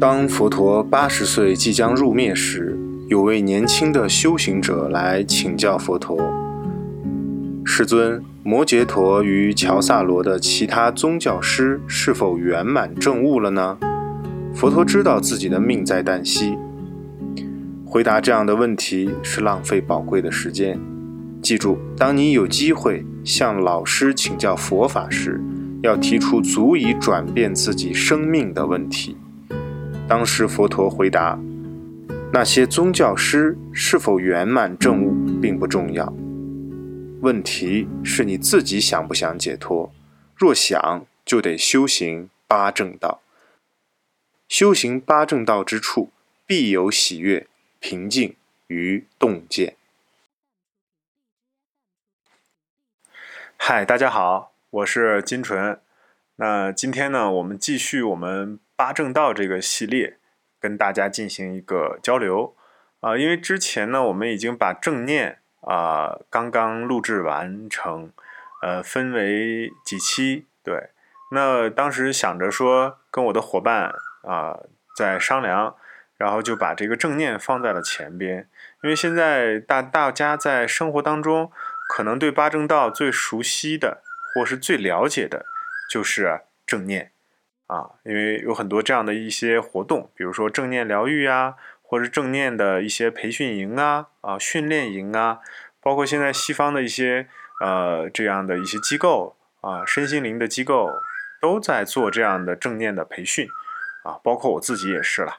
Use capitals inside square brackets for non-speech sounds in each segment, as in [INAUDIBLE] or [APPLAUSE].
当佛陀八十岁即将入灭时，有位年轻的修行者来请教佛陀：“世尊，摩羯陀与乔萨罗的其他宗教师是否圆满证悟了呢？”佛陀知道自己的命在旦夕，回答这样的问题是浪费宝贵的时间。记住，当你有机会向老师请教佛法时，要提出足以转变自己生命的问题。当时佛陀回答：“那些宗教师是否圆满证悟并不重要，问题是你自己想不想解脱。若想，就得修行八正道。修行八正道之处，必有喜悦、平静与洞见。”嗨，大家好，我是金纯。那今天呢，我们继续我们。八正道这个系列跟大家进行一个交流啊，因为之前呢，我们已经把正念啊刚刚录制完成，呃，分为几期。对，那当时想着说跟我的伙伴啊在商量，然后就把这个正念放在了前边，因为现在大大家在生活当中可能对八正道最熟悉的或是最了解的就是正念。啊，因为有很多这样的一些活动，比如说正念疗愈啊，或者正念的一些培训营啊、啊训练营啊，包括现在西方的一些呃这样的一些机构啊，身心灵的机构都在做这样的正念的培训。啊，包括我自己也是了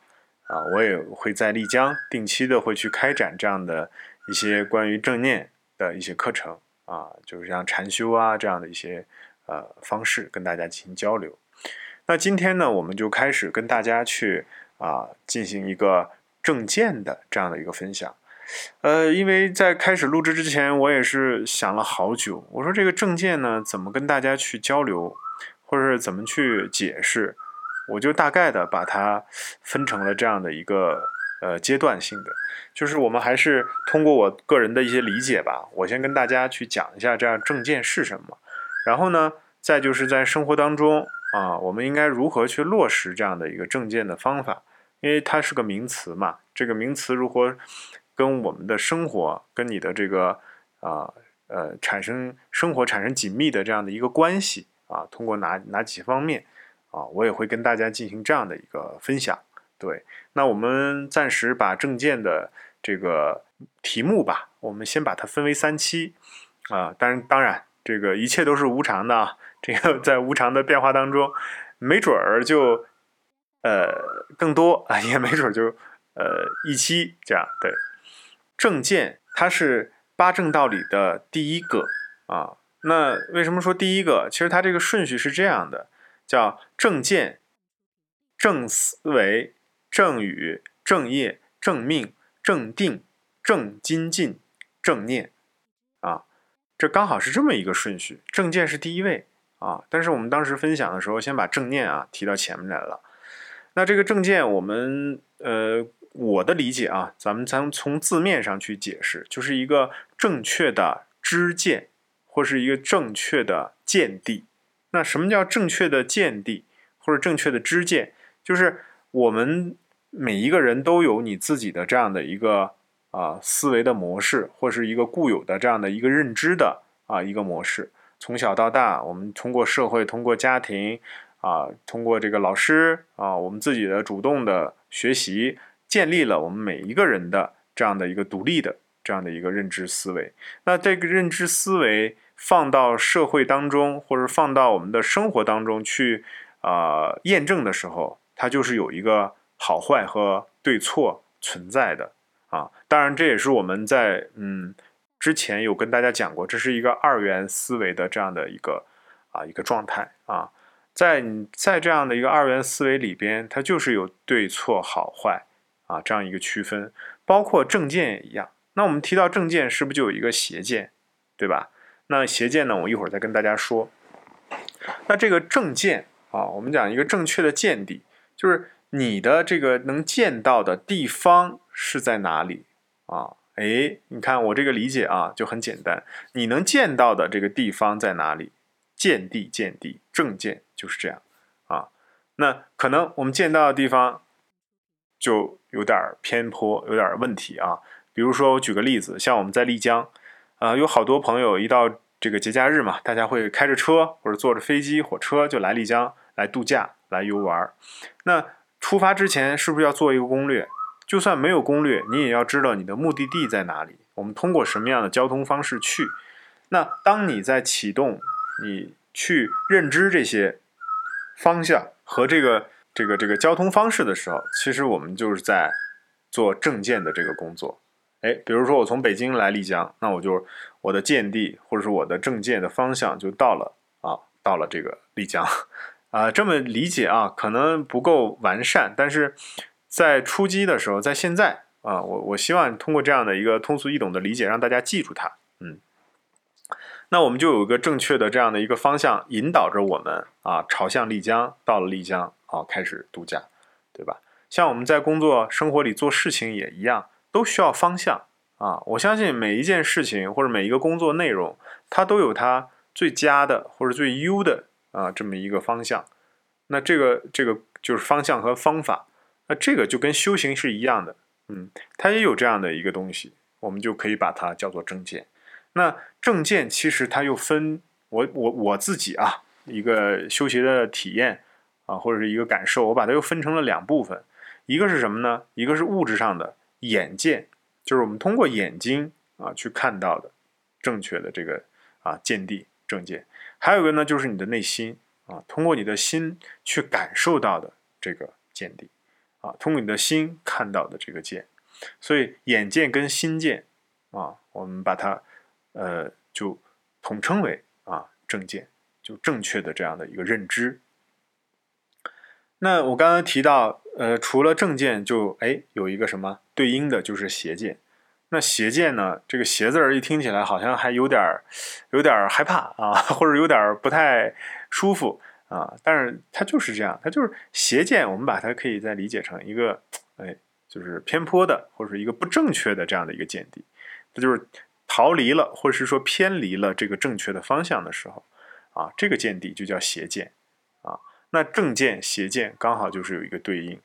啊，我也会在丽江定期的会去开展这样的一些关于正念的一些课程。啊，就是像禅修啊这样的一些呃方式跟大家进行交流。那今天呢，我们就开始跟大家去啊进行一个证件的这样的一个分享。呃，因为在开始录制之前，我也是想了好久，我说这个证件呢，怎么跟大家去交流，或者是怎么去解释，我就大概的把它分成了这样的一个呃阶段性的，就是我们还是通过我个人的一些理解吧，我先跟大家去讲一下这样证件是什么，然后呢，再就是在生活当中。啊，我们应该如何去落实这样的一个证件的方法？因为它是个名词嘛，这个名词如何跟我们的生活、跟你的这个啊呃产生生活产生紧密的这样的一个关系啊？通过哪哪几方面啊？我也会跟大家进行这样的一个分享。对，那我们暂时把证件的这个题目吧，我们先把它分为三期啊。当然，当然，这个一切都是无常的啊。这个 [LAUGHS] 在无常的变化当中，没准儿就呃更多啊，也没准儿就呃一期这样。对，正见它是八正道里的第一个啊。那为什么说第一个？其实它这个顺序是这样的，叫正见、正思维、正语、正业、正命、正定、正精进、正念。这刚好是这么一个顺序，正见是第一位。啊，但是我们当时分享的时候，先把正念啊提到前面来了。那这个正见，我们呃，我的理解啊，咱们咱从字面上去解释，就是一个正确的知见，或是一个正确的见地。那什么叫正确的见地，或者正确的知见？就是我们每一个人都有你自己的这样的一个啊思维的模式，或是一个固有的这样的一个认知的啊一个模式。从小到大，我们通过社会、通过家庭，啊，通过这个老师啊，我们自己的主动的学习，建立了我们每一个人的这样的一个独立的这样的一个认知思维。那这个认知思维放到社会当中，或者放到我们的生活当中去啊验证的时候，它就是有一个好坏和对错存在的啊。当然，这也是我们在嗯。之前有跟大家讲过，这是一个二元思维的这样的一个啊一个状态啊，在你在这样的一个二元思维里边，它就是有对错好坏啊这样一个区分，包括正见也一样。那我们提到正见，是不是就有一个邪见，对吧？那邪见呢，我一会儿再跟大家说。那这个正见啊，我们讲一个正确的见地，就是你的这个能见到的地方是在哪里啊？哎，你看我这个理解啊，就很简单。你能见到的这个地方在哪里？见地，见地，正见就是这样啊。那可能我们见到的地方就有点偏颇，有点问题啊。比如说，我举个例子，像我们在丽江，啊，有好多朋友一到这个节假日嘛，大家会开着车或者坐着飞机、火车就来丽江来度假、来游玩。那出发之前是不是要做一个攻略？就算没有攻略，你也要知道你的目的地在哪里，我们通过什么样的交通方式去。那当你在启动，你去认知这些方向和这个这个这个交通方式的时候，其实我们就是在做证件的这个工作。哎，比如说我从北京来丽江，那我就我的见地或者是我的证件的方向就到了啊，到了这个丽江，[LAUGHS] 啊，这么理解啊，可能不够完善，但是在出击的时候，在现在啊，我我希望通过这样的一个通俗易懂的理解，让大家记住它，嗯，那我们就有一个正确的这样的一个方向引导着我们啊，朝向丽江，到了丽江啊，开始度假，对吧？像我们在工作生活里做事情也一样。都需要方向啊！我相信每一件事情或者每一个工作内容，它都有它最佳的或者最优的啊这么一个方向。那这个这个就是方向和方法。那这个就跟修行是一样的，嗯，它也有这样的一个东西，我们就可以把它叫做正见。那正见其实它又分我我我自己啊一个修习的体验啊或者是一个感受，我把它又分成了两部分，一个是什么呢？一个是物质上的。眼见就是我们通过眼睛啊去看到的正确的这个啊见地正见，还有一个呢就是你的内心啊，通过你的心去感受到的这个见地啊，通过你的心看到的这个见，所以眼见跟心见啊，我们把它呃就统称为啊正见，就正确的这样的一个认知。那我刚刚提到，呃，除了正见，就哎有一个什么对应的就是邪见。那邪见呢？这个邪字儿一听起来好像还有点儿，有点儿害怕啊，或者有点儿不太舒服啊。但是它就是这样，它就是邪见。我们把它可以再理解成一个，哎，就是偏颇的，或者是一个不正确的这样的一个见地。它就是逃离了，或者是说偏离了这个正确的方向的时候，啊，这个见地就叫邪见。啊那正见、邪见刚好就是有一个对应